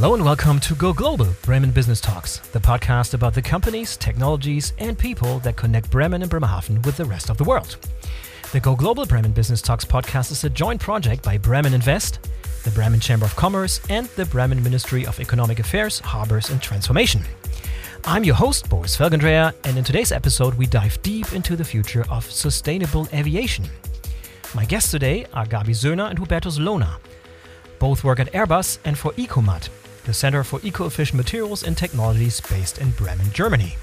Hello and welcome to Go Global Bremen Business Talks, the podcast about the companies, technologies, and people that connect Bremen and Bremerhaven with the rest of the world. The Go Global Bremen Business Talks podcast is a joint project by Bremen Invest, the Bremen Chamber of Commerce, and the Bremen Ministry of Economic Affairs, Harbors, and Transformation. I'm your host, Boris Felgendreher, and in today's episode, we dive deep into the future of sustainable aviation. My guests today are Gaby Soehner and Hubertus Lohner. Both work at Airbus and for Ecomat, the Center for Eco-Efficient Materials and Technologies based in Bremen, Germany.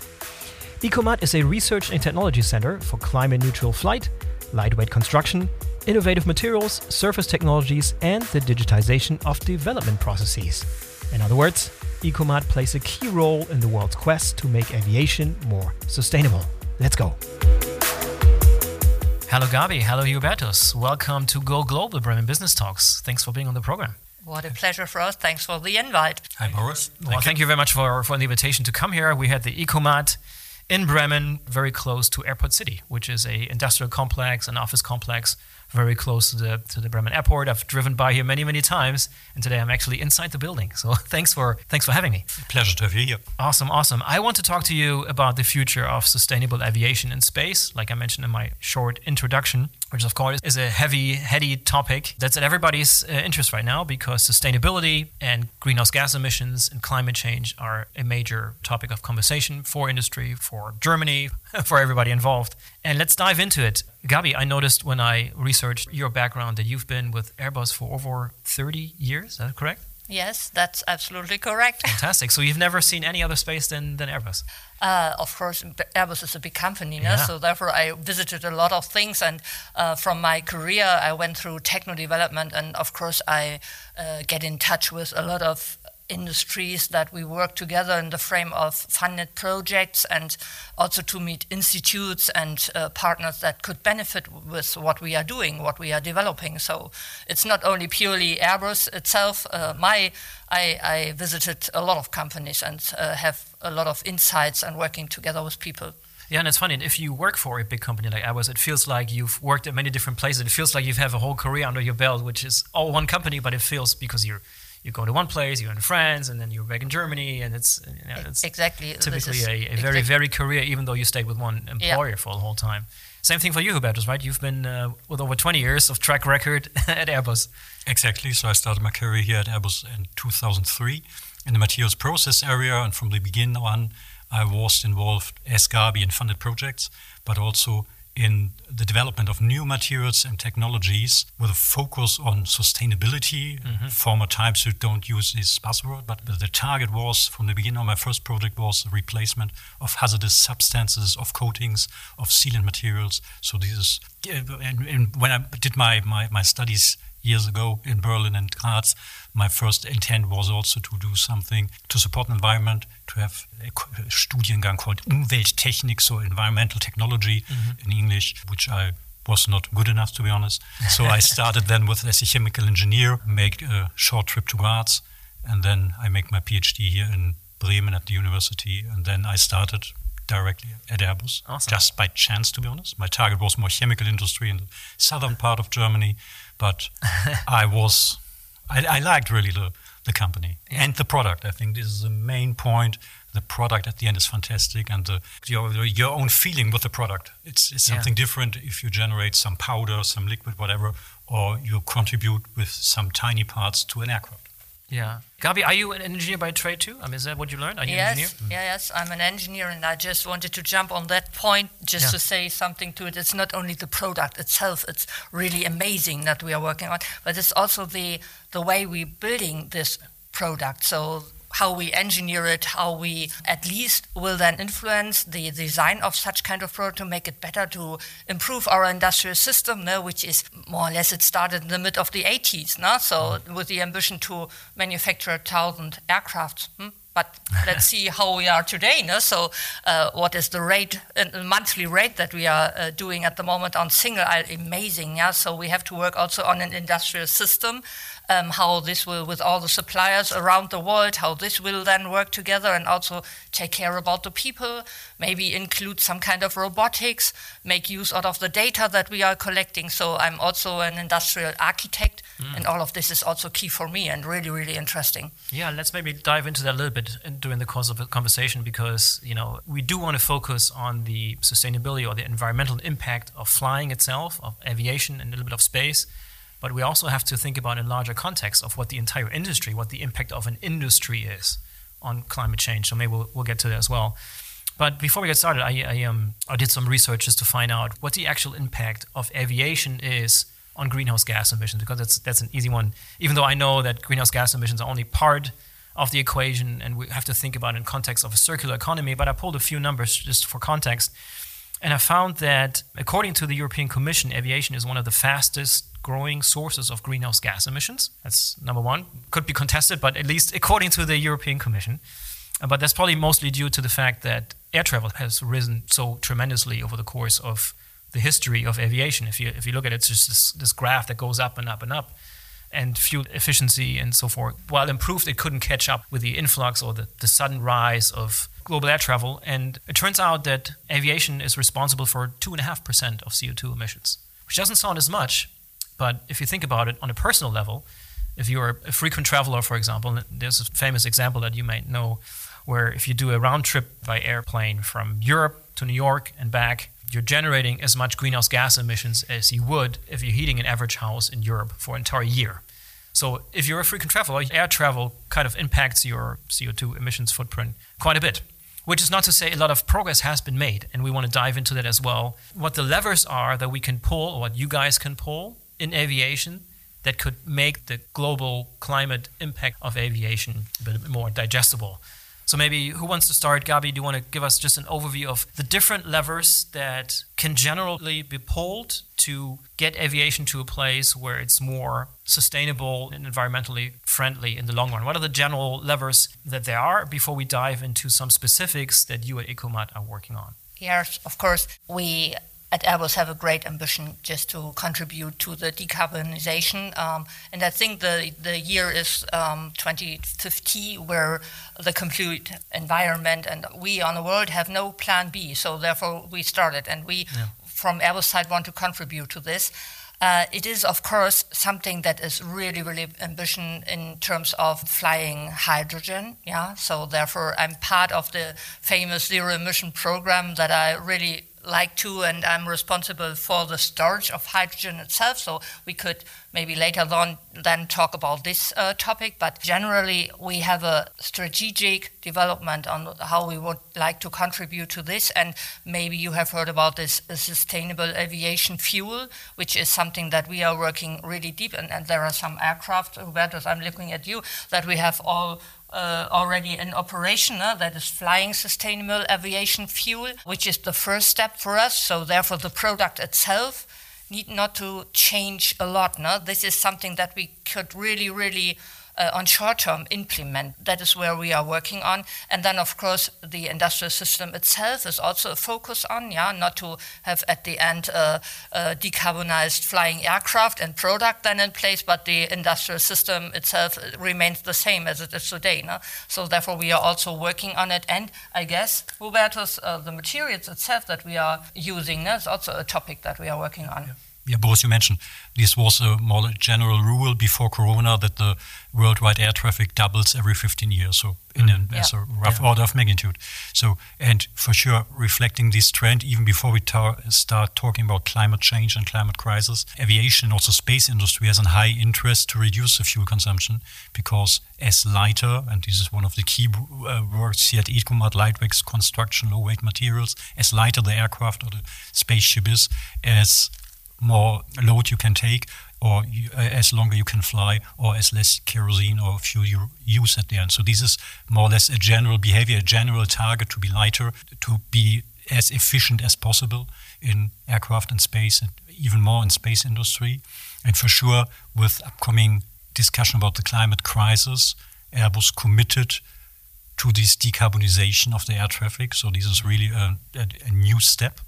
Ecomat is a research and technology center for climate-neutral flight, lightweight construction, innovative materials, surface technologies, and the digitization of development processes. In other words, Ecomat plays a key role in the world's quest to make aviation more sustainable. Let's go. Hello, Gaby. Hello, Hubertus. Welcome to Go Global Bremen Business Talks. Thanks for being on the program. What a pleasure for us. Thanks for the invite. Hi, Boris. Well, thank, thank you. you very much for, for the invitation to come here. We had the Ecomat in Bremen, very close to Airport City, which is a industrial complex, an office complex very close to the to the Bremen airport. I've driven by here many many times, and today I'm actually inside the building. So thanks for thanks for having me. Pleasure to have you here. Awesome, awesome. I want to talk to you about the future of sustainable aviation in space, like I mentioned in my short introduction, which of course is a heavy, heady topic that's at everybody's uh, interest right now because sustainability and greenhouse gas emissions and climate change are a major topic of conversation for industry, for Germany, for everybody involved. And let's dive into it. Gaby, I noticed when I researched your background that you've been with Airbus for over 30 years. Is that correct? Yes, that's absolutely correct. Fantastic. So you've never seen any other space than, than Airbus? Uh, of course, Airbus is a big company, yeah. so therefore I visited a lot of things. And uh, from my career, I went through techno development, and of course, I uh, get in touch with a lot of industries that we work together in the frame of funded projects and also to meet institutes and uh, partners that could benefit with what we are doing, what we are developing. So it's not only purely Airbus itself. Uh, my I, I, visited a lot of companies and uh, have a lot of insights and working together with people. Yeah, and it's funny. If you work for a big company like Airbus, it feels like you've worked at many different places. It feels like you have a whole career under your belt, which is all one company, but it feels because you're you go to one place, you're in France, and then you're back in Germany, and it's, you know, it's exactly typically a, a, very, exactly. very career, even though you stayed with one employer yeah. for the whole time. Same thing for you, Hubertus, right? You've been uh, with over 20 years of track record at Airbus. Exactly. So I started my career here at Airbus in 2003 in the materials process area, and from the beginning on, I was involved as Gaby in funded projects, but also in the development of new materials and technologies with a focus on sustainability. Mm-hmm. Former times you don't use this buzzword, but the target was from the beginning of my first project was the replacement of hazardous substances, of coatings, of sealant materials. So this is, and, and when I did my, my, my studies years ago in Berlin and Graz, my first intent was also to do something to support the environment, to have a Studiengang called Umwelttechnik, so environmental technology mm-hmm. in English, which I was not good enough to be honest. So I started then with as a chemical engineer, make a short trip to Graz, and then I make my PhD here in Bremen at the university, and then I started directly at Airbus, awesome. just by chance, to be honest. My target was more chemical industry in the southern part of Germany, but I was, I, I, liked really the, the company yeah. and the product. I think this is the main point. The product at the end is fantastic, and the, your, your own feeling with the product. It's, it's something yeah. different if you generate some powder, some liquid, whatever, or you contribute with some tiny parts to an aircraft. Yeah. Gaby, are you an engineer by trade too? I mean, is that what you learned? Are you yes, an engineer? Mm. Yeah, yes, I'm an engineer, and I just wanted to jump on that point just yeah. to say something to it. It's not only the product itself; it's really amazing that we are working on, but it's also the the way we're building this product. So how we engineer it, how we at least will then influence the design of such kind of product to make it better, to improve our industrial system, no, which is more or less it started in the mid of the 80s, no? so with the ambition to manufacture a thousand aircraft. Hmm? But let's see how we are today. No? So, uh, what is the rate, uh, monthly rate that we are uh, doing at the moment on single aisle? Amazing. Yeah. So we have to work also on an industrial system um, how this will, with all the suppliers around the world, how this will then work together and also take care about the people, maybe include some kind of robotics, make use out of the data that we are collecting. So I'm also an industrial architect, mm. and all of this is also key for me and really, really interesting. Yeah, let's maybe dive into that a little bit during the course of the conversation because, you know, we do want to focus on the sustainability or the environmental impact of flying itself, of aviation and a little bit of space. But we also have to think about in larger context of what the entire industry, what the impact of an industry is on climate change. So maybe we'll, we'll get to that as well. But before we get started, I, I, um, I did some research just to find out what the actual impact of aviation is on greenhouse gas emissions, because that's, that's an easy one. Even though I know that greenhouse gas emissions are only part of the equation and we have to think about in context of a circular economy, but I pulled a few numbers just for context. And I found that according to the European Commission, aviation is one of the fastest growing sources of greenhouse gas emissions. That's number one. Could be contested, but at least according to the European Commission. Uh, but that's probably mostly due to the fact that air travel has risen so tremendously over the course of the history of aviation. If you if you look at it, it's just this, this graph that goes up and up and up. And fuel efficiency and so forth, while improved, it couldn't catch up with the influx or the, the sudden rise of global air travel. And it turns out that aviation is responsible for 2.5% of CO2 emissions, which doesn't sound as much, but if you think about it on a personal level, if you're a frequent traveler, for example, there's a famous example that you might know where if you do a round trip by airplane from Europe to New York and back, you're generating as much greenhouse gas emissions as you would if you're heating an average house in Europe for an entire year. So if you're a frequent traveler, air travel kind of impacts your CO2 emissions footprint quite a bit. Which is not to say a lot of progress has been made, and we want to dive into that as well. What the levers are that we can pull, or what you guys can pull in aviation that could make the global climate impact of aviation a bit more digestible. So maybe who wants to start? Gaby, do you want to give us just an overview of the different levers that can generally be pulled to get aviation to a place where it's more sustainable and environmentally friendly in the long run? What are the general levers that there are before we dive into some specifics that you at Ecomat are working on? Yes, of course. We at Airbus have a great ambition just to contribute to the decarbonization. Um, and I think the, the year is um, 2050, where the complete environment and we on the world have no plan B. So therefore, we started, and we yeah. from Airbus side want to contribute to this. Uh, it is, of course, something that is really, really ambition in terms of flying hydrogen. Yeah, so therefore, I'm part of the famous zero emission program that I really like to, and I'm responsible for the storage of hydrogen itself. So we could maybe later on then talk about this uh, topic. But generally, we have a strategic development on how we would like to contribute to this. And maybe you have heard about this uh, sustainable aviation fuel, which is something that we are working really deep. And, and there are some aircraft, Hubertus, I'm looking at you, that we have all uh, already in operation uh, that is flying sustainable aviation fuel, which is the first step for us. So therefore, the product itself need not to change a lot. No? This is something that we could really, really uh, on short term implement. That is where we are working on. And then, of course, the industrial system itself is also a focus on, yeah, not to have at the end a, a decarbonized flying aircraft and product then in place, but the industrial system itself remains the same as it is today. No? So, therefore, we are also working on it. And I guess, Hubertus, uh, the materials itself that we are using no, is also a topic that we are working on. Yeah yeah, Boris, you mentioned this was a more general rule before Corona that the worldwide air traffic doubles every 15 years, so in mm. an, yeah. as a rough yeah. order of magnitude. So, and for sure, reflecting this trend, even before we ta start talking about climate change and climate crisis, aviation and also space industry has a high interest to reduce the fuel consumption because as lighter, and this is one of the key uh, words here at Ecomat, lightweight construction, low weight materials, as lighter the aircraft or the spaceship is, as more load you can take, or you, uh, as longer you can fly, or as less kerosene or fuel you use at the end. So this is more or less a general behavior, a general target to be lighter, to be as efficient as possible in aircraft and space, and even more in space industry. And for sure, with upcoming discussion about the climate crisis, Airbus committed to this decarbonization of the air traffic. So this is really a, a, a new step.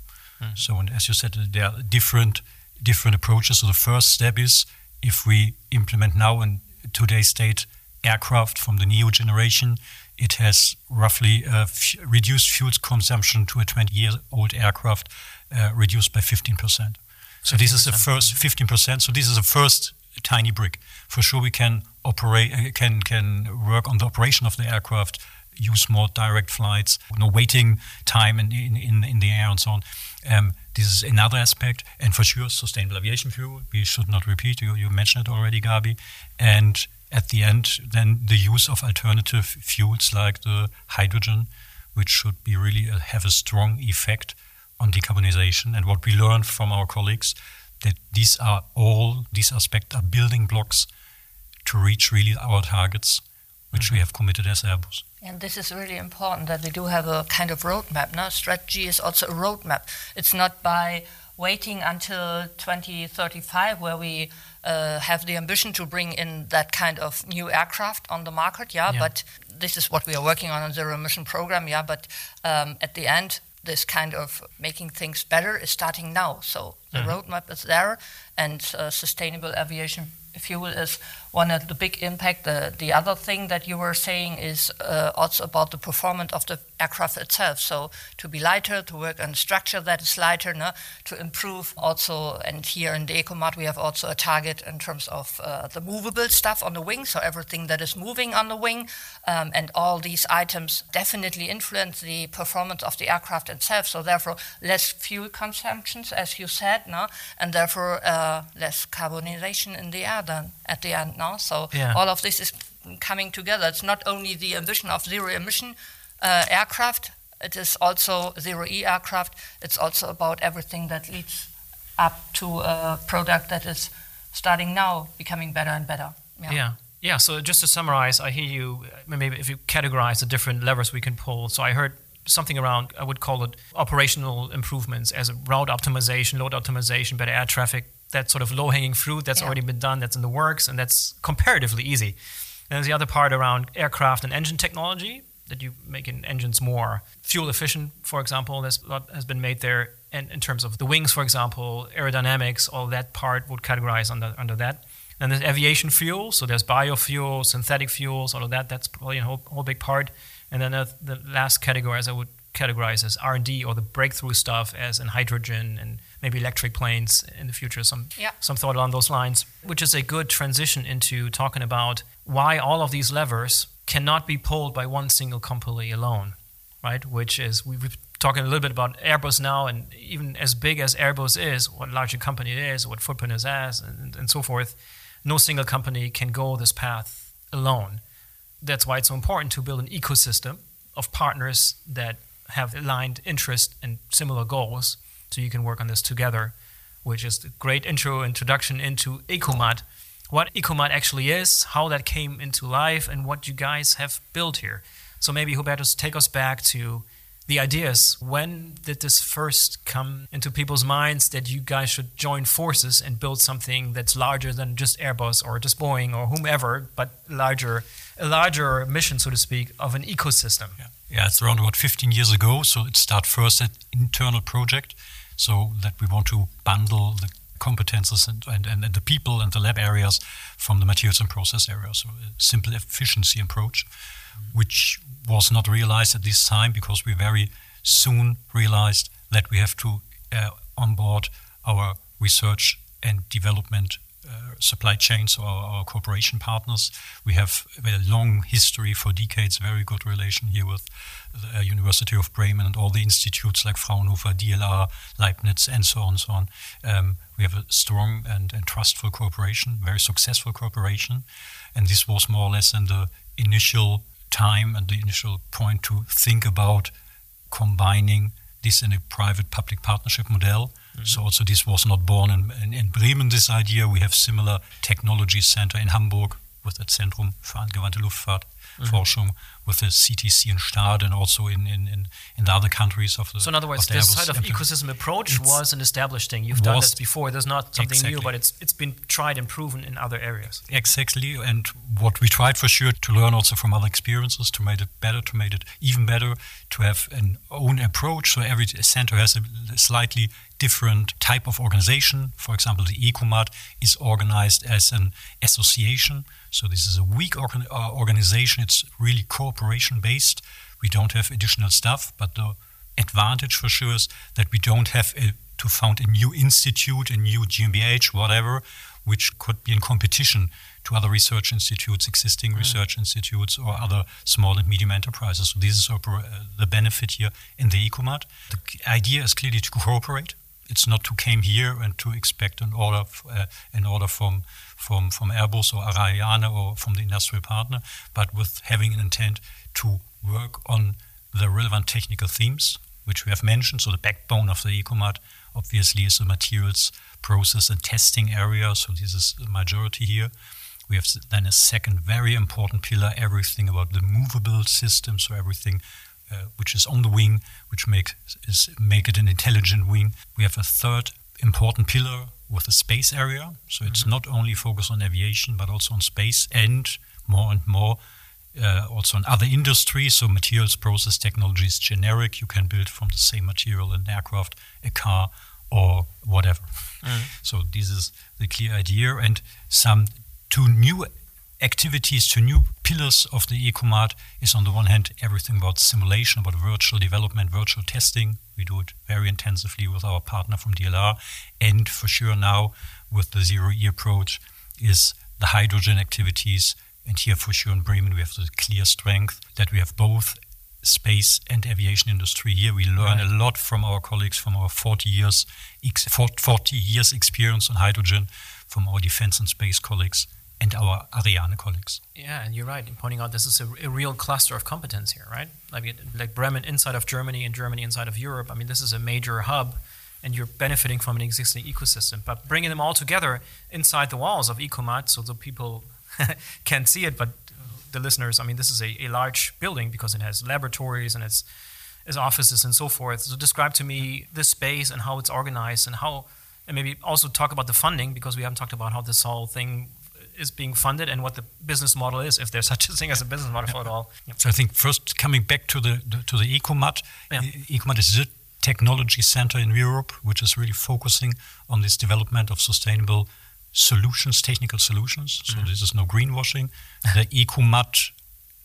Mm. So, and as you said, there are different different approaches. So the first step is if we implement now and today's state aircraft from the neo generation. It has roughly uh, reduced fuel consumption to a 20 year old aircraft, uh, reduced by 15%. So 15%. this is the first 15%. So this is the first tiny brick. For sure, we can operate, uh, can can work on the operation of the aircraft, use more direct flights, no waiting time in in, in the air and so on. Um, this is another aspect, and for sure, sustainable aviation fuel. We should not repeat. You you mentioned it already, Gaby, and at the end, then the use of alternative fuels like the hydrogen, which should be really uh, have a strong effect on decarbonization. And what we learned from our colleagues that these are all these aspects are building blocks to reach really our targets, which mm-hmm. we have committed as Airbus. And this is really important that we do have a kind of roadmap. Now, strategy is also a roadmap. It's not by waiting until 2035 where we uh, have the ambition to bring in that kind of new aircraft on the market. Yeah, yeah. but this is what we are working on on zero emission program. Yeah, but um, at the end, this kind of making things better is starting now. So the mm-hmm. roadmap is there, and uh, sustainable aviation fuel is one of the big impact. The, the other thing that you were saying is uh, also about the performance of the aircraft itself. So to be lighter, to work on structure that is lighter, no? to improve also. And here in the EcoMAT, we have also a target in terms of uh, the movable stuff on the wing. So everything that is moving on the wing, um, and all these items definitely influence the performance of the aircraft itself. So therefore, less fuel consumptions, as you said, no? and therefore uh, less carbonization in the air then at the end now. So yeah. all of this is coming together. It's not only the ambition of zero emission uh, aircraft, it is also zero E aircraft. It's also about everything that leads up to a product that is starting now becoming better and better. Yeah. yeah. Yeah, so just to summarize, I hear you. Maybe if you categorize the different levers we can pull. So I heard something around, I would call it operational improvements as a route optimization, load optimization, better air traffic that sort of low hanging fruit that's yeah. already been done, that's in the works, and that's comparatively easy. And there's the other part around aircraft and engine technology that you making engines more fuel efficient, for example. There's a lot has been made there. And in terms of the wings, for example, aerodynamics, all that part would categorize under under that. And there's aviation fuel, so there's biofuel, synthetic fuels, all of that. That's probably a whole, whole big part. And then the, the last category, as I would categorize as R&D or the breakthrough stuff, as in hydrogen and maybe electric planes in the future, some, yeah. some thought along those lines, which is a good transition into talking about why all of these levers cannot be pulled by one single company alone, right? Which is, we've talking a little bit about Airbus now, and even as big as Airbus is, what larger company it is, what footprint it has, and, and so forth, no single company can go this path alone. That's why it's so important to build an ecosystem of partners that have aligned interest and similar goals so you can work on this together, which is a great intro introduction into EcoMAT, what EcoMAT actually is, how that came into life, and what you guys have built here. So maybe Hubertus, take us back to the ideas. When did this first come into people's minds that you guys should join forces and build something that's larger than just Airbus or just Boeing or whomever, but larger, a larger mission, so to speak, of an ecosystem? Yeah, yeah it's around about 15 years ago. So it started first at internal project so that we want to bundle the competences and, and, and, the people and the lab areas from the materials and process areas. So a simple efficiency approach, which was not realized at this time because we very soon realized that we have to uh, onboard our research and development uh, supply chains or our cooperation partners. We have a long history for decades, very good relation here with the uh, University of Bremen and all the institutes like Fraunhofer, DLR, Leibniz, and so on and so on. Um, we have a strong and, and trustful cooperation, very successful cooperation. And this was more or less in the initial time and the initial point to think about combining this in a private public partnership model Mm-hmm. So also this was not born in, in, in, Bremen, this idea. We have similar technology center in Hamburg with the Zentrum für angewandte Luftfahrt. Mm-hmm. Forschung with the CTC in Stade and also in, in, in, in, the other countries of the. So in other words, this sort of ecosystem approach was an established thing. You've done this before. There's not something exactly. new, but it's it's been tried and proven in other areas. Exactly, and what we tried for sure to learn also from other experiences to make it better, to make it even better, to have an own approach. So every center has a slightly different type of organization. For example, the ECOMAT is organized as an association. So this is a weak organ uh, organization. It's really cooperation based. We don't have additional stuff, but the advantage for sure is that we don't have a, to found a new institute, a new GmbH, whatever, which could be in competition to other research institutes, existing mm. research institutes, or other small and medium enterprises. So this is uh, the benefit here in the ECOMAT. The idea is clearly to cooperate it's not to came here and to expect an order uh, an order from from from Airbus or Ariane or from the industrial partner, but with having an intent to work on the relevant technical themes which we have mentioned. So the backbone of the ECOMAT obviously is the materials process and testing area. So this is the majority here. We have then a second very important pillar, everything about the movable system, so everything uh, which is on the wing, which make is make it an intelligent wing. We have a third important pillar with the space area. So it's mm-hmm. not only focused on aviation, but also on space and more and more uh, also on other industries. So materials process technology is generic. You can build from the same material an aircraft, a car, or whatever. Mm. So this is the clear idea. And some two new activities to new pillars of the ECOMAT is on the one hand everything about simulation, about virtual development, virtual testing. We do it very intensively with our partner from DLR, and for sure now with the zero E approach is the hydrogen activities. And here for sure in Bremen we have the clear strength that we have both space and aviation industry here. We learn right. a lot from our colleagues from our 40 years 40 years experience on hydrogen from our defense and space colleagues and our Ariane colleagues. Yeah, and you're right in pointing out this is a, a, real cluster of competence here, right? Like, like Bremen inside of Germany and Germany inside of Europe. I mean, this is a major hub, and you're benefiting from an existing ecosystem. But bringing them all together inside the walls of Ecomat, so the people can't see it, but the listeners, I mean, this is a, a large building because it has laboratories and it's, it's offices and so forth. So describe to me this space and how it's organized and how, and maybe also talk about the funding because we haven't talked about how this whole thing is being funded and what the business model is, if there's such a thing as a business model yeah. at all. So I think first coming back to the, the to the ECOMAT, yeah. ECOMAT is a technology center in Europe, which is really focusing on this development of sustainable solutions, technical solutions. So mm. this is no greenwashing. the ECOMAT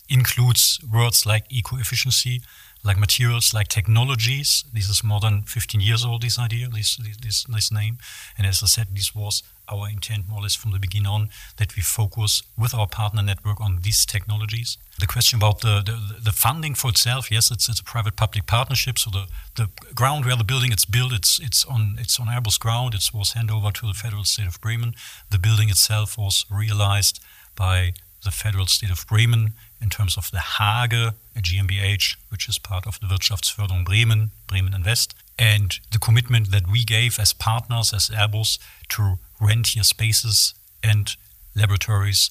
includes words like eco-efficiency, like materials, like technologies. This is more than 15 years old, this idea, this, this, this name. And as I said, this was our intent more or less from the beginning on that we focus with our partner network on these technologies. The question about the, the, the funding for itself, yes, it's, it's a private-public partnership. So the, the ground where the building is built, it's, it's, on, it's on Airbus ground. It was handed over to the federal state of Bremen. The building itself was realized by the federal state of Bremen in terms of the Hage, a GmbH, which is part of the Wirtschaftsförderung Bremen, Bremen Invest, and the commitment that we gave as partners, as Airbus, to rent here spaces and laboratories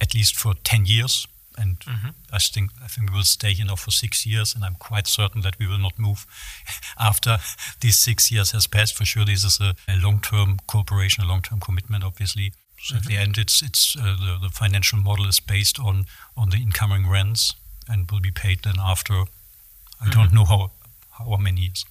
at least for 10 years. And mm-hmm. I think I think we will stay here now for six years, and I'm quite certain that we will not move after these six years has passed. For sure, this is a, a long-term cooperation, a long-term commitment, obviously. So at the end, it's it's uh, the, the financial model is based on on the incoming rents and will be paid then after. I mm-hmm. don't know how how many years.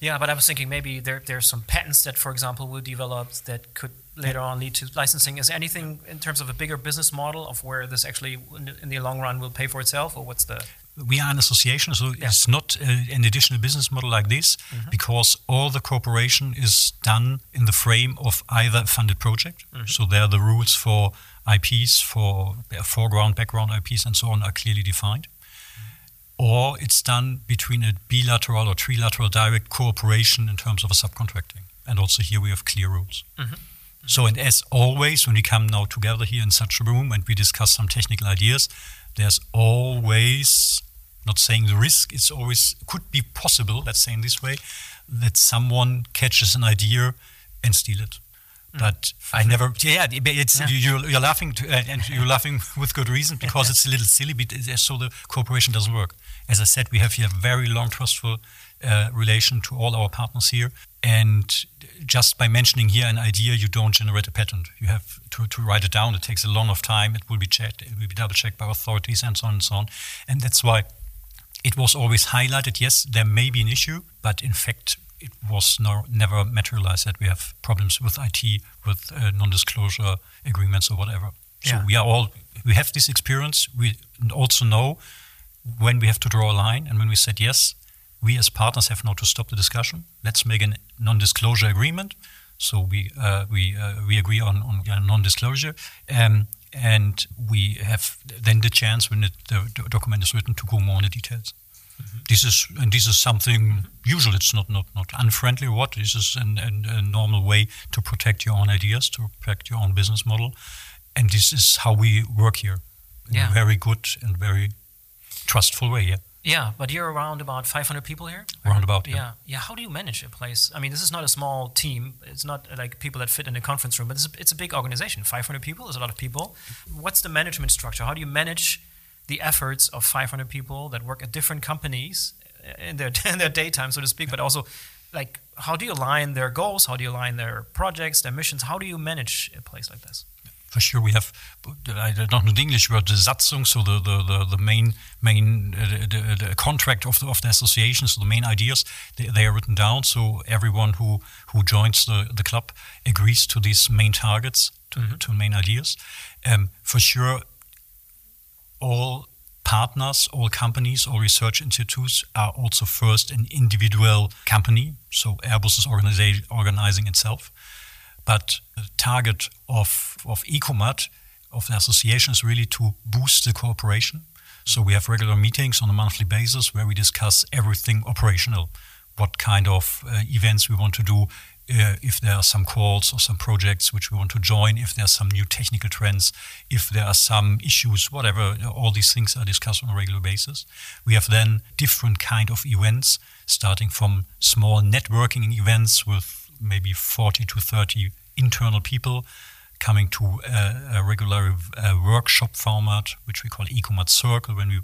Yeah, but I was thinking maybe there there are some patents that, for example, will develop that could later on lead to licensing. Is anything in terms of a bigger business model of where this actually in the long run will pay for itself, or what's the we are an association, so yeah. it's not uh, an additional business model like this mm-hmm. because all the cooperation is done in the frame of either a funded project. Mm-hmm. So there the rules for IPs, for foreground, background IPs, and so on are clearly defined. Mm-hmm. Or it's done between a bilateral or trilateral direct cooperation in terms of a subcontracting. And also here we have clear rules. Mm-hmm. So, and as always, when we come now together here in such a room and we discuss some technical ideas, there's always not saying the risk, it's always could be possible, let's say in this way, that someone catches an idea and steal it. Mm. But I never, yeah, it's yeah. You, you're laughing to, uh, and you're laughing with good reason because it's a little silly. But so the cooperation doesn't work. As I said, we have here a very long, trustful uh, relation to all our partners here, and just by mentioning here an idea, you don't generate a patent. You have to, to write it down. It takes a long of time. It will be checked. It will be double checked by authorities and so on and so on. And that's why it was always highlighted. Yes, there may be an issue, but in fact, it was no, never materialized that we have problems with IT, with uh, non-disclosure agreements or whatever. So yeah. we are all we have this experience. We also know when we have to draw a line, and when we said yes, we as partners have now to stop the discussion. Let's make a non-disclosure agreement. So we uh, we uh, we agree on on non-disclosure, um, and we have then the chance when it, the, the document is written to go more into details. Mm-hmm. This is and this is something usual. It's not not not unfriendly. What this is an, an, a normal way to protect your own ideas, to protect your own business model, and this is how we work here. In a very good and very trustful way. Yeah. Yeah, but you're around about 500 people here. Around about. Yeah. yeah. yeah. How do you manage a place? I mean, this is not a small team. It's not like people that fit in a conference room, but it's a, it's a big organization. 500 people is a lot of people. What's the management structure? How do you manage the efforts of 500 people that work at different companies uh, in their in their daytime, so to speak, but also like how do you align their goals? How do you align their projects, their missions? How do you manage a place like this? For sure, we have. I don't know the English word, the Satzung, so the the, the, the main main uh, the, the, contract of the of the association, so the main ideas they, they, are written down. So everyone who who joins the the club agrees to these main targets, to, mm-hmm. to main ideas. Um, for sure, all partners, all companies, all research institutes are also first an individual company. So Airbus is organizing itself. But the target of, of ECOMAT, of the association, is really to boost the cooperation. So we have regular meetings on a monthly basis where we discuss everything operational. What kind of uh, events we want to do, uh, if there are some calls or some projects which we want to join, if there are some new technical trends, if there are some issues, whatever, all these things are discussed on a regular basis. We have then different kind of events, starting from small networking events with maybe 40 to 30 internal people coming to a, a regular uh, workshop format, which we call ECOMAT Circle, when we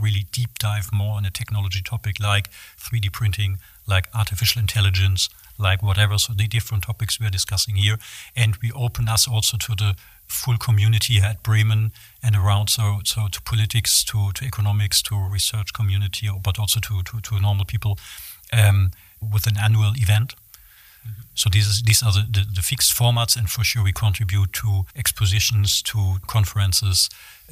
really deep dive more on a technology topic like 3D printing, like artificial intelligence, like whatever. So the different topics we are discussing here, and we open us also to the full community at Bremen and around. So so to politics, to to economics, to research community, but also to to, to normal people um, with an annual event. So these these are the, the, the, fixed formats, and for sure we contribute to expositions, to conferences,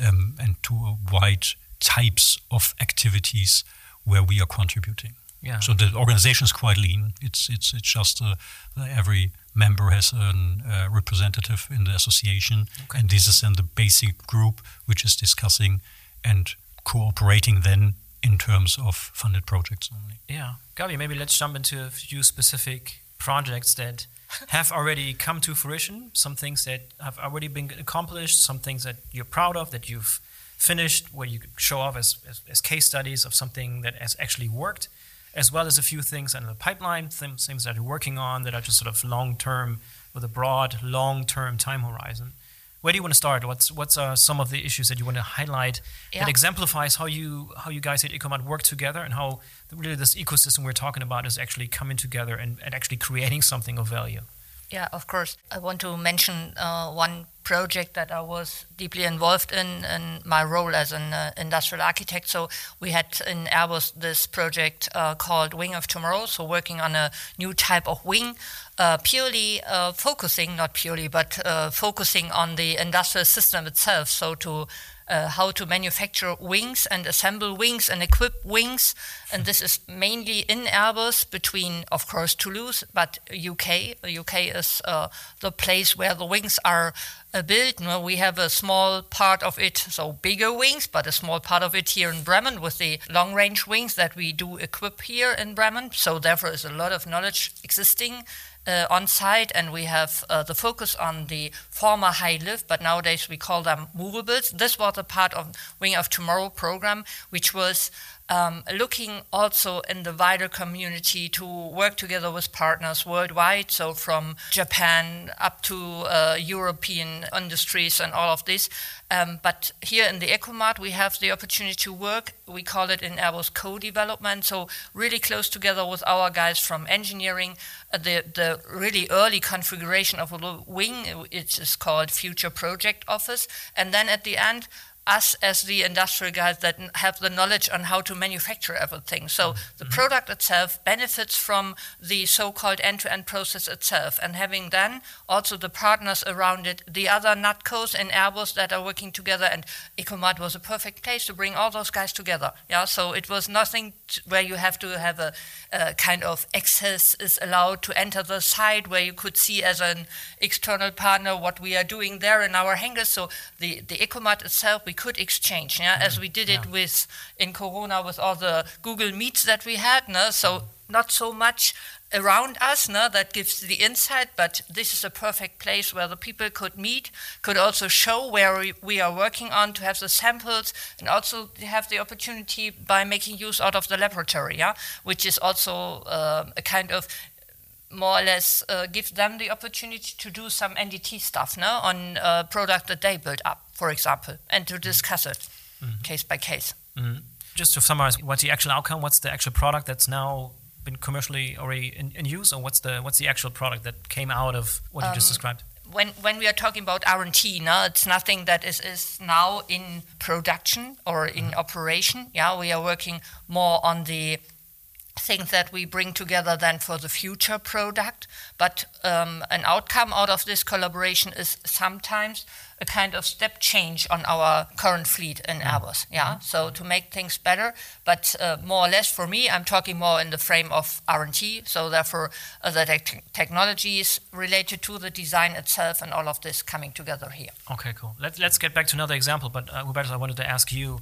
um, and to a wide types of activities where we are contributing. Yeah. So the organization is quite lean. It's it's it's just uh, every member has a uh, representative in the association, okay. and this is then the basic group which is discussing and cooperating then in terms of funded projects only. Yeah, Gaby, maybe let's jump into a few specific projects that have already come to fruition. Some things that have already been accomplished. Some things that you're proud of that you've finished, where you show off as, as, as case studies of something that has actually worked as well as a few things in the pipeline, things, things that you're working on that are just sort of long term with a broad long term time horizon. Where do you want to start? What's what's uh, some of the issues that you want to highlight yeah. that exemplifies how you how you guys at Ecomat work together and how really this ecosystem we're talking about is actually coming together and, and actually creating something of value? Yeah, of course. I want to mention uh, one project that I was deeply involved in in my role as an uh, industrial architect. So we had in Airbus this project uh, called Wing of Tomorrow. So working on a new type of wing, uh, purely uh, focusing, not purely, but uh, focusing on the industrial system itself. So to uh, how to manufacture wings and assemble wings and equip wings. And this is mainly in Airbus between, of course, Toulouse, but UK. UK is uh, the place where the wings are uh, built. We have a small part of it, so bigger wings, but a small part of it here in Bremen with the long range wings that we do equip here in Bremen. So, therefore, is a lot of knowledge existing uh, on site, and we have uh, the focus on the former high lift, but nowadays we call them movables. This was a part of Wing of Tomorrow program, which was um, looking also in the wider community to work together with partners worldwide, so from Japan up to uh, European industries and all of this. Um, but here in the Ecomat, we have the opportunity to work. We call it in Airbus co-development, so really close together with our guys from engineering. Uh, the the really early configuration of a wing, it is called Future Project Office, and then at the end us as the industrial guys that have the knowledge on how to manufacture everything. So mm-hmm. the product itself benefits from the so-called end-to-end process itself, and having then also the partners around it, the other NatCos and Airbus that are working together, and Ecomat was a perfect place to bring all those guys together. Yeah, so it was nothing where you have to have a, a kind of access is allowed to enter the site where you could see as an external partner what we are doing there in our hangars. So the the Ecomat itself we could exchange, yeah, mm-hmm. as we did it with in Corona with all the Google Meets that we had, no? so not so much around us no, that gives the insight, but this is a perfect place where the people could meet, could also show where we, we are working on to have the samples, and also have the opportunity by making use out of the laboratory, yeah, which is also uh, a kind of more or less uh, give them the opportunity to do some NDT stuff no, on a product that they build up, for example, and to discuss it mm-hmm. case by case. Mm-hmm. Just to summarize, what's the actual outcome? What's the actual product that's now been commercially already in, in use, or what's the what's the actual product that came out of what um, you just um, described? When when we are talking about R and T, no, it's nothing that is, is now in production or in mm-hmm. operation. Yeah, we are working more on the things that we bring together then for the future product. But um, an outcome out of this collaboration is sometimes a kind of step change on our current fleet in mm. Airbus. Yeah, mm-hmm. so to make things better, but uh, more or less for me, I'm talking more in the frame of R&T. So therefore, uh, the te- technologies related to the design itself and all of this coming together here. Okay, cool. Let, let's get back to another example. But uh, Hubertus, I wanted to ask you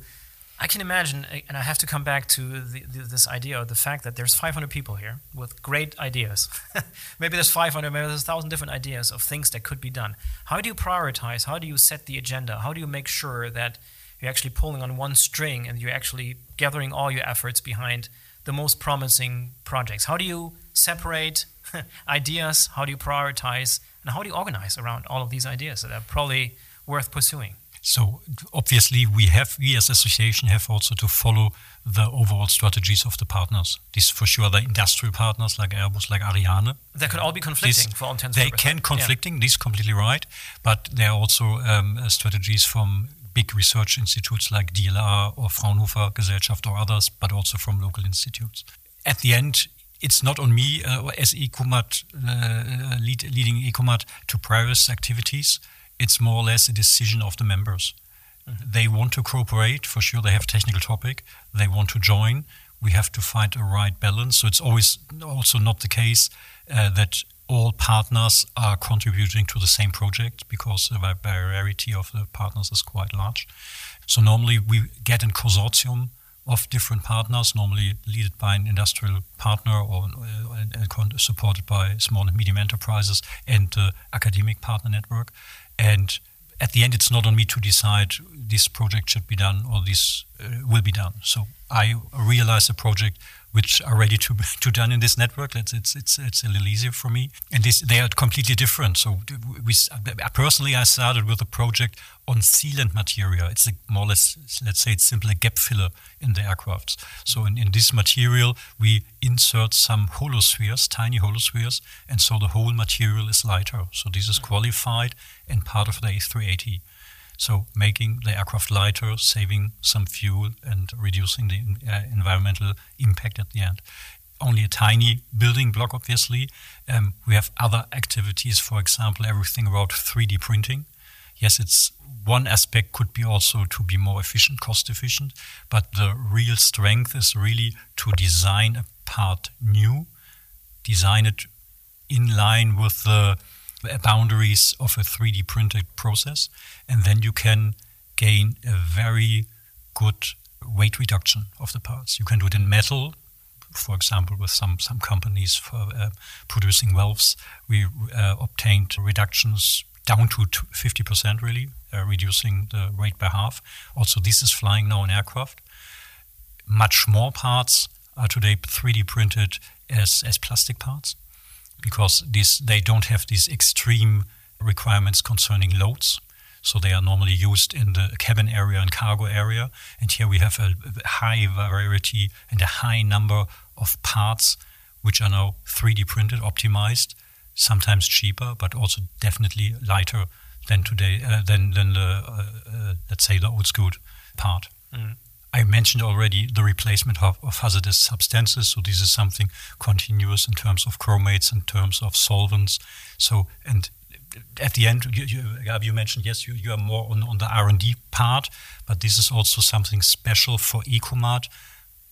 I can imagine, and I have to come back to the, the, this idea of the fact that there's 500 people here with great ideas. maybe there's 500, maybe there's 1,000 different ideas of things that could be done. How do you prioritize? How do you set the agenda? How do you make sure that you're actually pulling on one string and you're actually gathering all your efforts behind the most promising projects? How do you separate ideas? How do you prioritize? And how do you organize around all of these ideas that are probably worth pursuing? So obviously, we have we as association have also to follow the overall strategies of the partners. These for sure the industrial partners like Airbus, like Ariane. They could all be conflicting this, for all intents. They can conflicting. Yeah. This is completely right, but there are also um, uh, strategies from big research institutes like DLR or Fraunhofer Gesellschaft or others, but also from local institutes. At the end, it's not on me uh, as Ecomat, uh, uh, lead, leading ECOMAT to prioritize activities it's more or less a decision of the members. Mm-hmm. They want to cooperate, for sure, they have technical topic, they want to join. We have to find a right balance. So it's always also not the case uh, that all partners are contributing to the same project because the variety of the partners is quite large. So normally we get a consortium of different partners, normally led by an industrial partner or uh, supported by small and medium enterprises and the academic partner network. And at the end, it's not on me to decide this project should be done or this uh, will be done. So I realize a project which are ready to to done in this network. It's it's it's, it's a little easier for me. And this they are completely different. So we uh, personally, I started with a project on sealant material. It's a more or less, let's say, it's simply a gap filler in the aircrafts. So in, in this material, we insert some holospheres, tiny holospheres, and so the whole material is lighter. So this is qualified and part of the A380. So making the aircraft lighter, saving some fuel, and reducing the uh, environmental impact at the end. Only a tiny building block, obviously. Um, we have other activities, for example, everything about 3D printing. Yes, it's one aspect could be also to be more efficient, cost efficient, but the real strength is really to design a part new, design it in line with the boundaries of a 3D printed process, and then you can gain a very good weight reduction of the parts. You can do it in metal, for example, with some, some companies for uh, producing valves. We uh, obtained reductions down to 50% really, uh, reducing the weight by half. Also, this is flying now in aircraft. much more parts are today 3D printed as, as plastic parts because these, they don't have these extreme requirements concerning loads. So they are normally used in the cabin area and cargo area. And here we have a high variety and a high number of parts which are now 3D printed, optimized, sometimes cheaper, but also definitely lighter than today uh, than than the uh, uh, let's say the old school part. Mm. I mentioned already the replacement of, of, hazardous substances. So this is something continuous in terms of chromates, in terms of solvents. So and at the end, you, you, you mentioned yes, you, you are more on, on the R and D part, but this is also something special for Ecomat.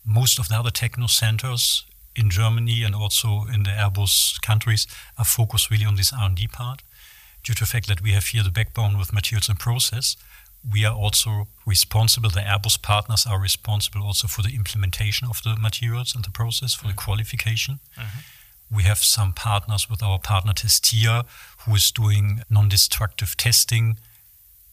Most of the other techno centers in Germany and also in the Airbus countries are focused really on this R and D part due to the fact that we have here the backbone with materials and process, we are also responsible, the Airbus partners are responsible also for the implementation of the materials and the process, for mm-hmm. the qualification. Mm-hmm. We have some partners with our partner Testia, who is doing non destructive testing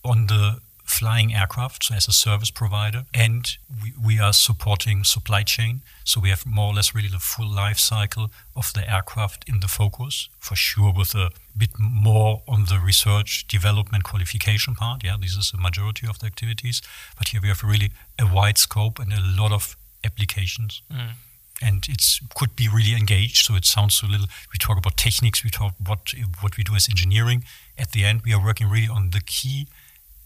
on the flying aircraft, so as a service provider, and we, we are supporting supply chain. So we have more or less really the full life cycle of the aircraft in the focus, for sure, with a bit more on the research, development, qualification part. Yeah, this is the majority of the activities. But here we have really a wide scope and a lot of applications. Mm. And it could be really engaged. So it sounds a little. We talk about techniques. We talk what what we do as engineering. At the end, we are working really on the key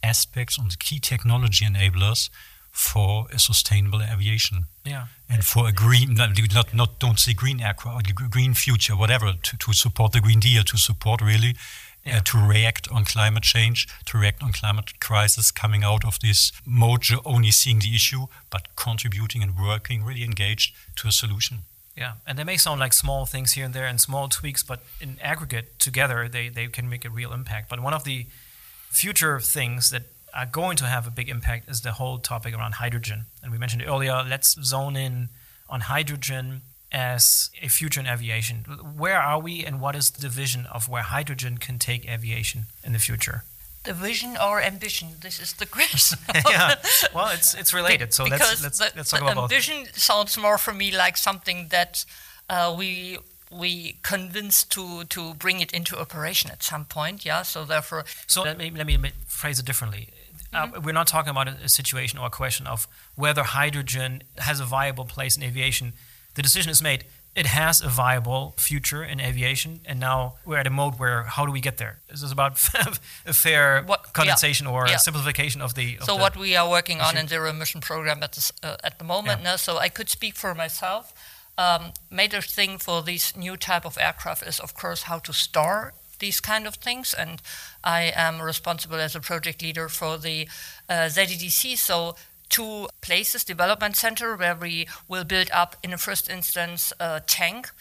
aspects, on the key technology enablers for a sustainable aviation. Yeah. And for a green, not, not don't say green aircraft, green future, whatever, to, to support the Green Deal, to support really, uh, yeah. uh, to react on climate change, to react on climate crisis coming out of this mode, only seeing the issue, but contributing and working, really engaged to a solution. Yeah, and they may sound like small things here and there and small tweaks, but in aggregate, together, they, they can make a real impact. But one of the future things that are going to have a big impact is the whole topic around hydrogen. And we mentioned earlier, let's zone in on hydrogen as a future in aviation. Where are we, and what is the vision of where hydrogen can take aviation in the future? The vision or ambition? This is the question. yeah, well, it's it's related. So because let's let's, the, let's talk the about ambition sounds more for me like something that uh, we we convinced to to bring it into operation at some point. Yeah, so therefore. So let me let me phrase it differently. Uh, mm-hmm. Uh, we're not talking about a, a, situation or a question of whether hydrogen has a viable place in aviation. The decision is made. It has a viable future in aviation, and now we're at a mode where how do we get there? This is about a fair what, condensation yeah, or yeah. simplification of the. Of so the what we are working issue. on in zero emission program at, this, uh, at the moment. Yeah. Now, so I could speak for myself um, major thing for this new type of aircraft is, of course, how to store these kind of things. And I am responsible as a project leader for the uh, ZEDC. So two places, development center, where we will build up in the first instance a tank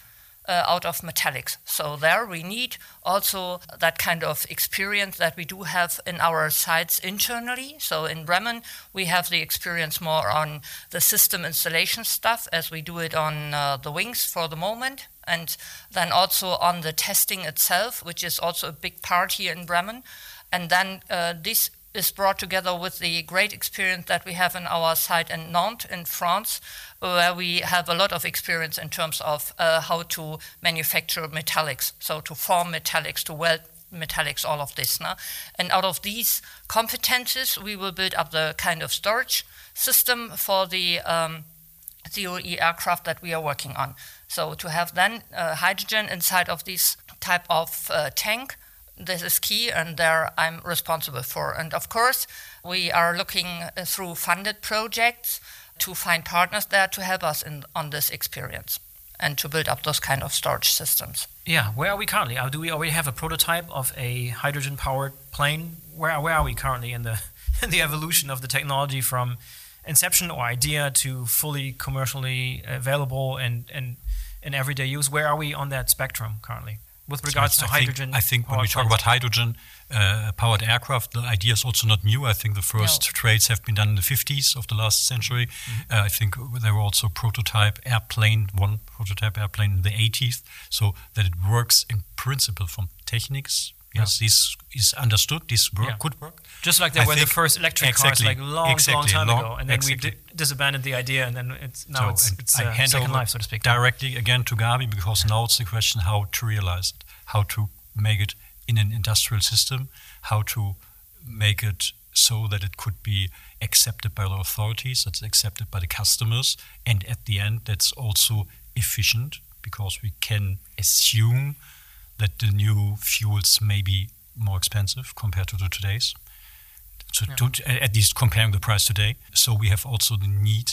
uh, out of metallics. So there we need also that kind of experience that we do have in our sites internally. So in Bremen, we have the experience more on the system installation stuff as we do it on uh, the wings for the moment. And then also on the testing itself, which is also a big part here in Bremen. And then uh, this is brought together with the great experience that we have in our site in Nantes in France, where we have a lot of experience in terms of uh, how to manufacture metallics, so to form metallics, to weld metallics, all of this. No? And out of these competences, we will build up the kind of storage system for the um, ZEROe aircraft that we are working on. So to have then uh, hydrogen inside of this type of uh, tank, this is key, and there I'm responsible for. And of course, we are looking uh, through funded projects to find partners there to help us in, on this experience and to build up those kind of storage systems. Yeah, where are we currently? Uh, do we already have a prototype of a hydrogen-powered plane? Where where are we currently in the in the evolution of the technology from inception or idea to fully commercially available and and in everyday use? Where are we on that spectrum currently? With regards so to I hydrogen. Think, I think when we talk about hydrogen uh, powered aircraft, the idea is also not new. I think the first no. trades have been done in the 50s of the last century. Mm-hmm. Uh, I think there were also prototype airplane, one prototype airplane in the 80s, so that it works in principle from techniques Yes, yeah. this is understood. This work yeah. could work. Just like there I were the first electric exactly, cars, like long, exactly, long time long, ago, and then exactly. we di- disabandoned the idea, and then it's now so, it's, it's I uh, hand second life, so to speak. Directly again to Gaby because now it's the question how to realize it, how to make it in an industrial system, how to make it so that it could be accepted by the authorities, that's accepted by the customers, and at the end, that's also efficient because we can assume that the new fuels may be more expensive compared to the today's. So yeah. to, at least comparing the price today. So we have also the need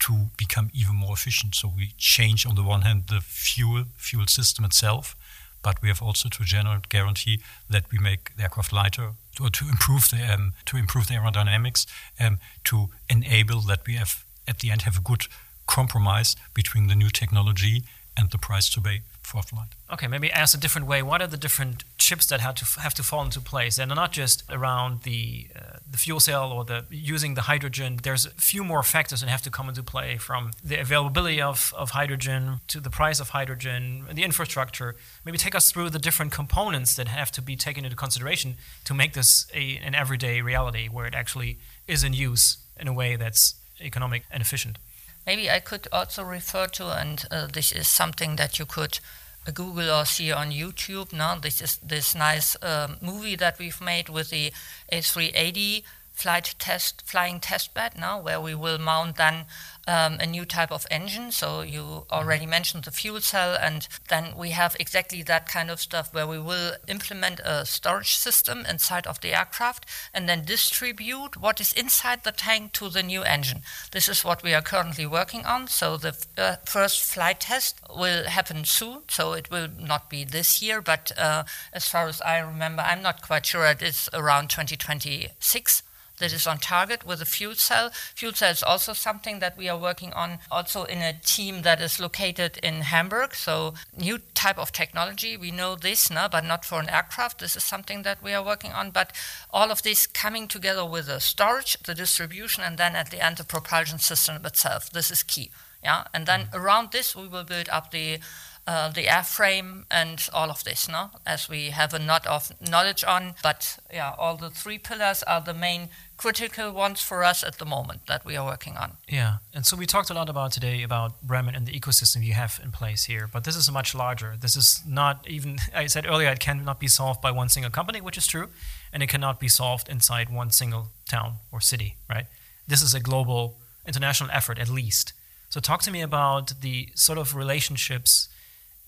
to become even more efficient. So we change on the one hand the fuel fuel system itself, but we have also to generate guarantee that we make the aircraft lighter, or to improve the um, to improve the aerodynamics, um, to enable that we have at the end have a good compromise between the new technology and the price to pay for flight. Okay, maybe ask a different way. What are the different chips that have to have to fall into place? And not just around the uh, the fuel cell or the using the hydrogen. There's a few more factors that have to come into play, from the availability of, of hydrogen to the price of hydrogen, the infrastructure. Maybe take us through the different components that have to be taken into consideration to make this a, an everyday reality, where it actually is in use in a way that's economic and efficient. Maybe I could also refer to, and uh, this is something that you could uh, Google or see on YouTube. Now, this is this nice um, movie that we've made with the A380 flight test, flying test bed now, where we will mount then um, a new type of engine. So you already mentioned the fuel cell, and then we have exactly that kind of stuff where we will implement a storage system inside of the aircraft and then distribute what is inside the tank to the new engine. This is what we are currently working on. So the uh, first flight test will happen soon. So it will not be this year, but uh, as far as I remember, I'm not quite sure. It is around 2026 that is on target with a fuel cell. Fuel cell is also something that we are working on, also in a team that is located in Hamburg. So new type of technology. We know this now, but not for an aircraft. This is something that we are working on. But all of this coming together with the storage, the distribution, and then at the end the propulsion system itself. This is key. Yeah, and then around this we will build up the uh, the airframe and all of this, no? As we have a lot of knowledge on, but yeah, all the three pillars are the main critical ones for us at the moment that we are working on. Yeah, and so we talked a lot about today about Bremen and the ecosystem you have in place here, but this is much larger. This is not even, I said earlier, it cannot be solved by one single company, which is true, and it cannot be solved inside one single town or city, right? This is a global, international effort at least. So talk to me about the sort of relationships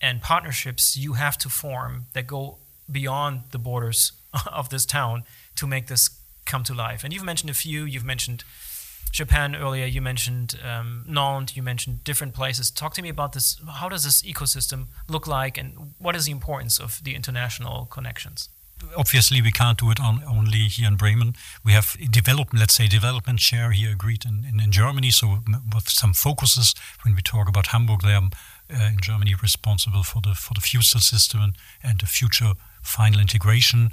and partnerships you have to form that go beyond the borders of this town to make this come to life. And you've mentioned a few. You've mentioned Japan earlier. You mentioned um, Nantes. You mentioned different places. Talk to me about this. How does this ecosystem look like, and what is the importance of the international connections? Obviously, we can't do it on, only here in Bremen. We have development, let's say, development share here agreed in, in, in Germany. So with some focuses, when we talk about Hamburg, they are uh, in Germany responsible for the for the fuel system and, and the future final integration.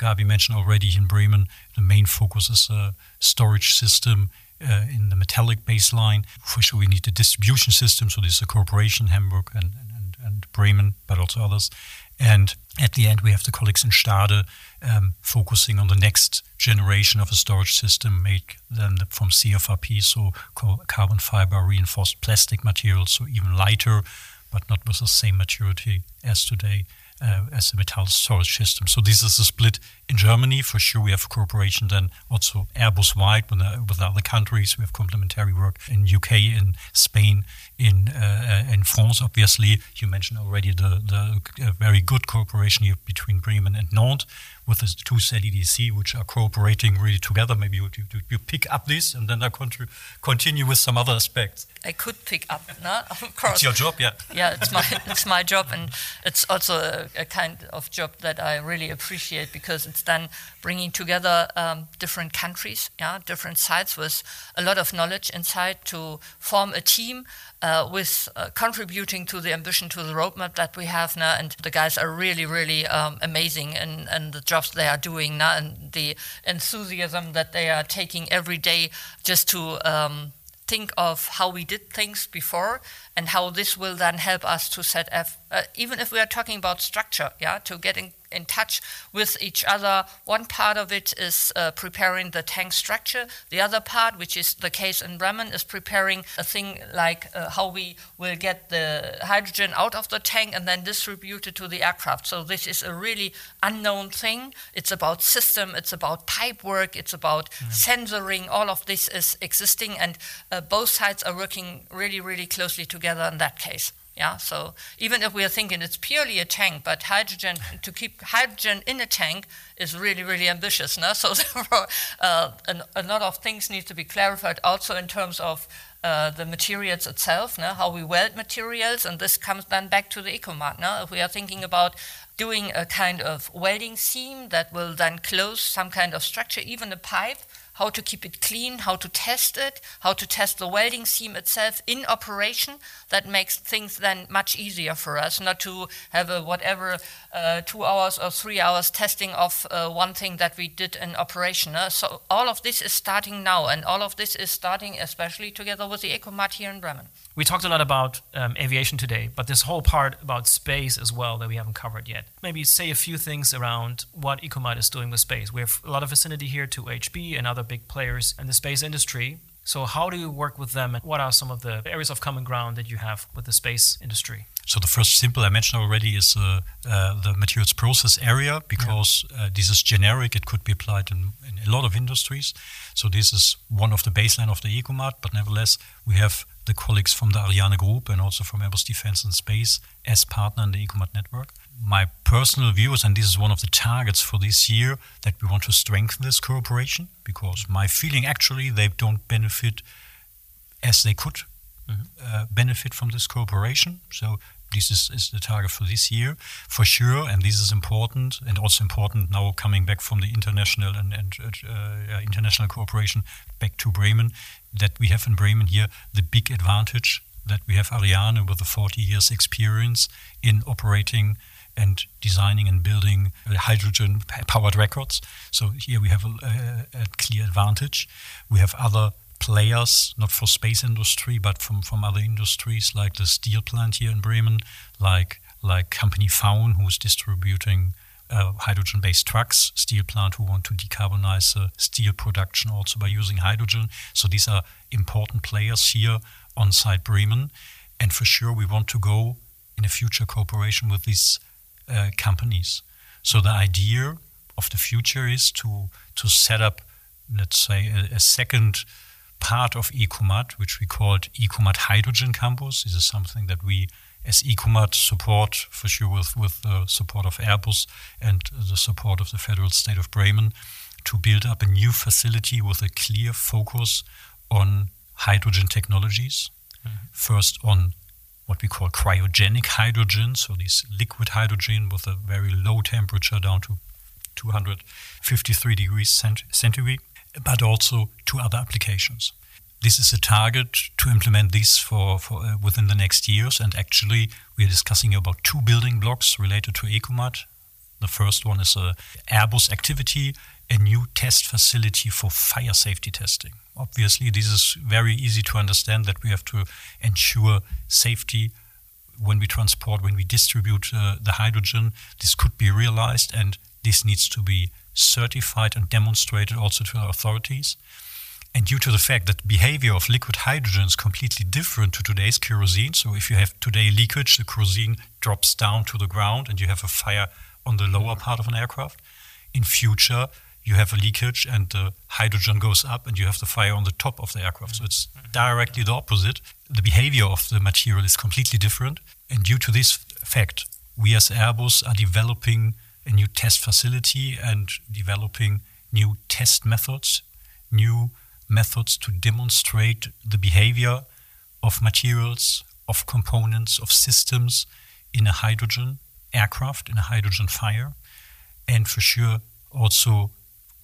Gaby mentioned already in Bremen, the main focus is a storage system uh, in the metallic baseline. For sure, we need the distribution system. So this is a cooperation, Hamburg and, and, and Bremen, but also others. And at the end, we have the colleagues in Stade um, focusing on the next generation of a storage system made then from CFRP, so carbon fiber reinforced plastic materials, so even lighter, but not with the same maturity as today uh, as a metal storage system. So this is a split in Germany. For sure, we have cooperation then also Airbus wide with, uh, with other countries. We have complementary work in UK, in Spain, in uh, uh, in France. Obviously, you mentioned already the the uh, very good cooperation here between Bremen and Nantes with the two ZEDC, which are cooperating really together. Maybe you, you, you pick up this and then I continue with some other aspects. I could pick up, no? Of course. It's your job, yeah. Yeah, it's my it's my job, and it's also a, a, kind of job that I really appreciate because it's then bringing together um, different countries, yeah, different sites with a lot of knowledge inside to form a team uh, with uh, contributing to the ambition to the roadmap that we have now. And the guys are really, really um, amazing in, in the jobs they are doing now and the enthusiasm that they are taking every day just to um, think of how we did things before and how this will then help us to set F Uh, even if we are talking about structure, yeah, to get in, in touch with each other. One part of it is uh, preparing the tank structure. The other part, which is the case in Bremen, is preparing a thing like uh, how we will get the hydrogen out of the tank and then distribute it to the aircraft. So this is a really unknown thing. It's about system. It's about pipe work. It's about mm. sensoring. All of this is existing, and uh, both sides are working really, really closely together in that case. Yeah, so even if we are thinking it's purely a tank, but hydrogen to keep hydrogen in a tank is really really ambitious. No? So uh, a, a, lot of things need to be clarified also in terms of uh, the materials itself, no? how we weld materials, and this comes then back to the ecomat. No? If we are thinking about doing a kind of welding seam that will then close some kind of structure, even a pipe, how to keep it clean, how to test it, how to test the welding seam itself in operation. That makes things then much easier for us, not to have a whatever uh, two hours or three hours testing of uh, one thing that we did in operation. Uh, so all of this is starting now, and all of this is starting especially together with the Ecomat here in Bremen. We talked a lot about um, aviation today, but this whole part about space as well that we haven't covered yet. Maybe say a few things around what Ecomat is doing with space. We have a lot of vicinity here to OHB and other big players in the space industry. So, how do you work with them, and what are some of the areas of common ground that you have with the space industry? So, the first simple I mentioned already is uh, uh, the materials process area because yeah. uh, this is generic. It could be applied in, in, a lot of industries. So, this is one of the baseline of the Ecomat, but nevertheless, we have the colleagues from the Ariane Group and also from Airbus Defence and Space as partner in the Ecomat network. My personal view is, and this is one of the targets for this year, that we want to strengthen this cooperation because my feeling actually they don't benefit as they could mm-hmm. uh, benefit from this cooperation. So this is, is, the target for this year for sure, and this is important and also important now coming back from the international and, and uh, international cooperation back to Bremen that we have in Bremen here the big advantage that we have Ariane with a 40 years experience in operating and designing and building hydrogen powered rockets. So here we have a, a, a, clear advantage. We have other players, not for space industry, but from, from other industries like the steel plant here in Bremen, like like company Faun, who's distributing uh, hydrogen-based trucks, steel plant who want to decarbonize uh, steel production also by using hydrogen. So these are important players here on site Bremen, and for sure we want to go in a future cooperation with these uh, companies. So the idea of the future is to to set up, let's say, a, a second part of Ecomat, which we called Ecomat Hydrogen Campus. This is something that we as Ecomat support for sure with, with the support of Airbus and the support of the federal state of Bremen to build up a new facility with a clear focus on hydrogen technologies. Mm-hmm. First on what we call cryogenic hydrogen, so this liquid hydrogen with a very low temperature down to 253 degrees cent- centigrade, but also to other applications this is a target to implement this for, for uh, within the next years. And actually, we are discussing about two building blocks related to Ecomat. The first one is a Airbus activity, a new test facility for fire safety testing. Obviously, this is very easy to understand that we have to ensure safety when we transport, when we distribute uh, the hydrogen. This could be realized, and this needs to be certified and demonstrated also to our authorities. And due to the fact that behavior of liquid hydrogen is completely different to today's kerosene, so if you have today leakage, the kerosene drops down to the ground and you have a fire on the lower part of an aircraft. In future, you have a leakage and the hydrogen goes up and you have the fire on the top of the aircraft. So it's mm-hmm. directly the opposite. The behavior of the material is completely different. And due to this fact, we as Airbus are developing a new test facility and developing new test methods, new methods to demonstrate the behavior of materials, of components, of systems in a hydrogen aircraft, in a hydrogen fire, and for sure also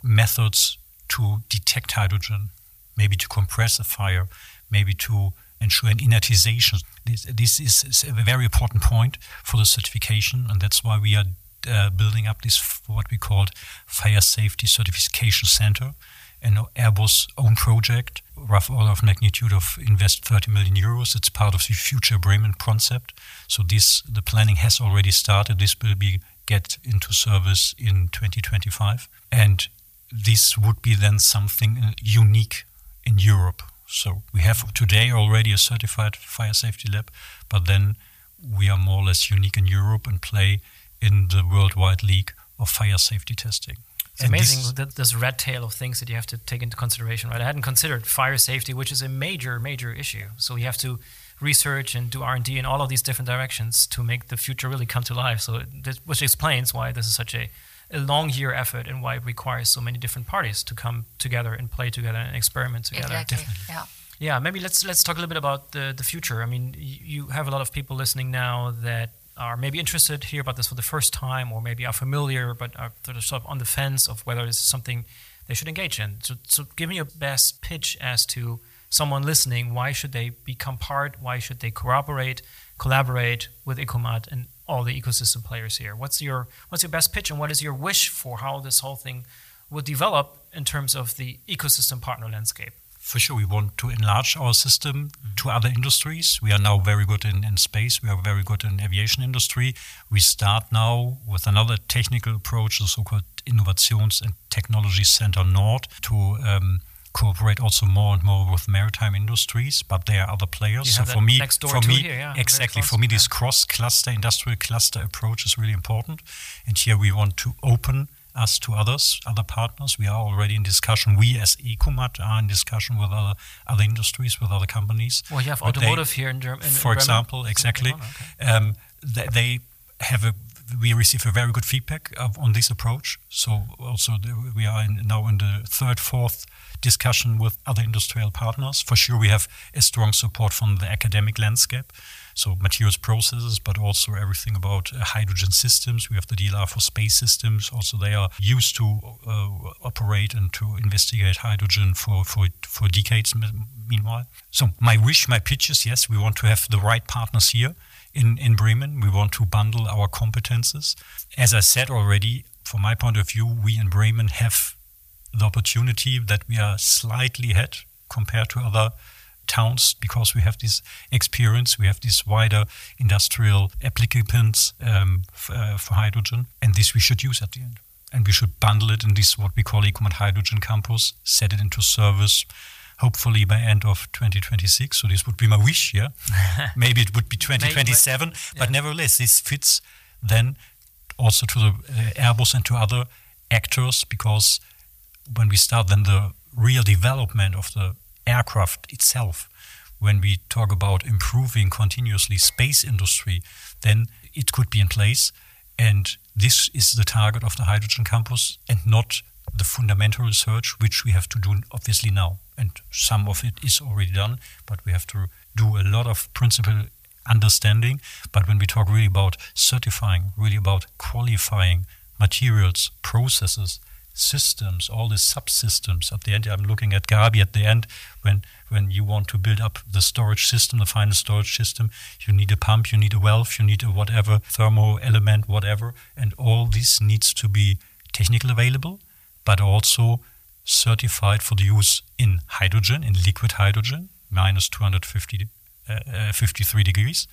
methods to detect hydrogen, maybe to compress a fire, maybe to ensure an inertization. This, this is, a very important point for the certification, and that's why we are uh, building up this what we called Fire Safety Certification Center an Airbus own project, rough order of magnitude of invest 30 million euros. It's part of the future Bremen concept. So this the planning has already started. This will be get into service in 2025, and this would be then something unique in Europe. So we have today already a certified fire safety lab, but then we are more or less unique in Europe and play in the worldwide league of fire safety testing. It's and amazing this, this red tail of things that you have to take into consideration, right? I hadn't considered fire safety, which is a major, major issue. So you have to research and do R&D in all of these different directions to make the future really come to life. So this, which explains why this is such a, a long year effort and why it requires so many different parties to come together and play together and experiment together. Exactly. Definitely. Yeah. Yeah, maybe let's let's talk a little bit about the the future. I mean, you have a lot of people listening now that are maybe interested hear about this for the first time, or maybe are familiar but are sort of on the fence of whether it's something they should engage in. So, so give me your best pitch as to someone listening. Why should they become part? Why should they cooperate, collaborate with Ecomat and all the ecosystem players here? What's your what's your best pitch, and what is your wish for how this whole thing will develop in terms of the ecosystem partner landscape? For sure we want to enlarge our system to other industries. We are now very good in, in space. We are very good in aviation industry. We start now with another technical approach, the so-called Innovations and Technology Center Nord, to um, cooperate also more and more with maritime industries. But there are other players. so for me, for me, here, yeah, exactly for me, this cross-cluster industrial cluster approach is really important. And here we want to open us to others, other partners. We are already in discussion. We as Ecomat are in discussion with other other industries, with other companies. Well, you have but automotive they, here in Germany. For in example, exactly. Okay. Um, they, they, have a. We receive a very good feedback of, on this approach. So also the, we are in, now in the third, fourth discussion with other industrial partners. For sure, we have a strong support from the academic landscape so materials processes, but also everything about uh, hydrogen systems. We have the DLR for space systems. Also, they are used to uh, operate and to investigate hydrogen for, for, for decades meanwhile. So my wish, my pitch is, yes, we want to have the right partners here in, in Bremen. We want to bundle our competences. As I said already, from my point of view, we in Bremen have the opportunity that we are slightly ahead compared to other towns because we have this experience, we have these wider industrial applicants um, uh, for hydrogen, and this we should use at the end. And we should bundle it in this what we call Ecomat Hydrogen Campus, set it into service, hopefully by end of 2026. So this would be my wish, yeah. Maybe it would be 2027, Maybe, but, yeah. nevertheless, this fits then also to the uh, Airbus and to other actors because when we start then the real development of the aircraft itself. When we talk about improving continuously space industry, then it could be in place. And this is the target of the hydrogen campus and not the fundamental research, which we have to do obviously now. And some of it is already done, but we have to do a lot of principle understanding. But when we talk really about certifying, really about qualifying materials, processes, systems, all the subsystems. At the end, I'm looking at Gaby at the end when when you want to build up the storage system, the final storage system, you need a pump, you need a valve, you need a whatever thermo element, whatever, and all this needs to be technical available, but also certified for the use in hydrogen, in liquid hydrogen, minus 250, uh, uh, 53 degrees,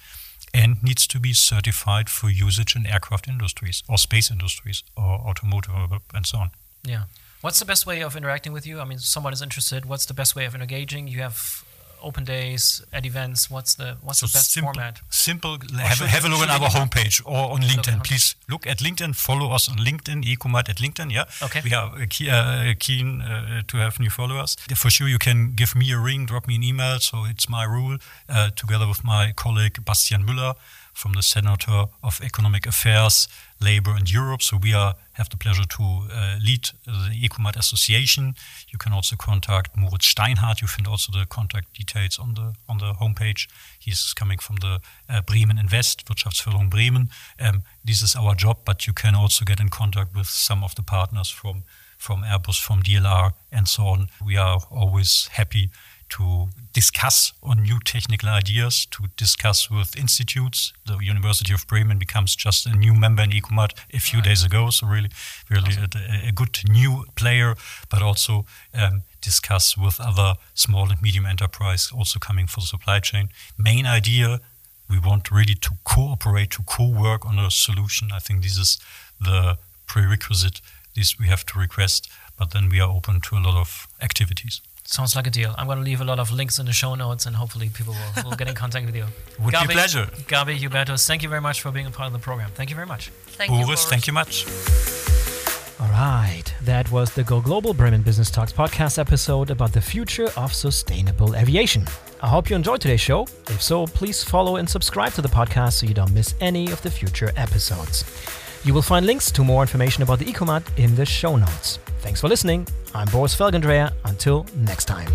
and needs to be certified for usage in aircraft industries or space industries or automotive and so on. Yeah. What's the best way of interacting with you? I mean, someone is interested. What's the best way of engaging? You have open days at events. What's the what's so the best simple, format? Simple. Have, have, a look on our homepage or on LinkedIn. Look Please look at LinkedIn. Follow us on LinkedIn. Ecomat at LinkedIn. Yeah. Okay. We are uh, key, uh, keen uh, to have new followers. For sure, you can give me a ring, drop me an email. So it's my rule, uh, together with my colleague Bastian Müller from the Senator of Economic Affairs, Labor and Europe. So we are have the pleasure to uh, lead the Ecomat Association. You can also contact Moritz Steinhardt. You find also the contact details on the on the homepage. He's coming from the uh, Bremen Invest, Wirtschaftsförderung Bremen. Um, this is our job, but you can also get in contact with some of the partners from from Airbus, from DLR, and so on. We are always happy to discuss on new technical ideas, to discuss with institutes. The University of Bremen becomes just a new member in ECOMAT a few right. days ago, so really, really awesome. a, a, good new player, but also um, discuss with other small and medium enterprise also coming for the supply chain. Main idea, we want really to cooperate, to co-work on a solution. I think this is the prerequisite. This we have to request, but then we are open to a lot of activities. Sounds like a deal. I'm going to leave a lot of links in the show notes, and hopefully people will, will get in contact with you. Would Gaby, be a pleasure. Gaby Hubertus, thank you very much for being a part of the program. Thank you very much. Thank Boris, you, Boris. Thank you much. All right, that was the Go Global Bremen Business Talks podcast episode about the future of sustainable aviation. I hope you enjoyed today's show. If so, please follow and subscribe to the podcast so you don't miss any of the future episodes. You will find links to more information about the Ecomat in the show notes. Thanks for listening. I'm Boris Felgendreher. Until next time.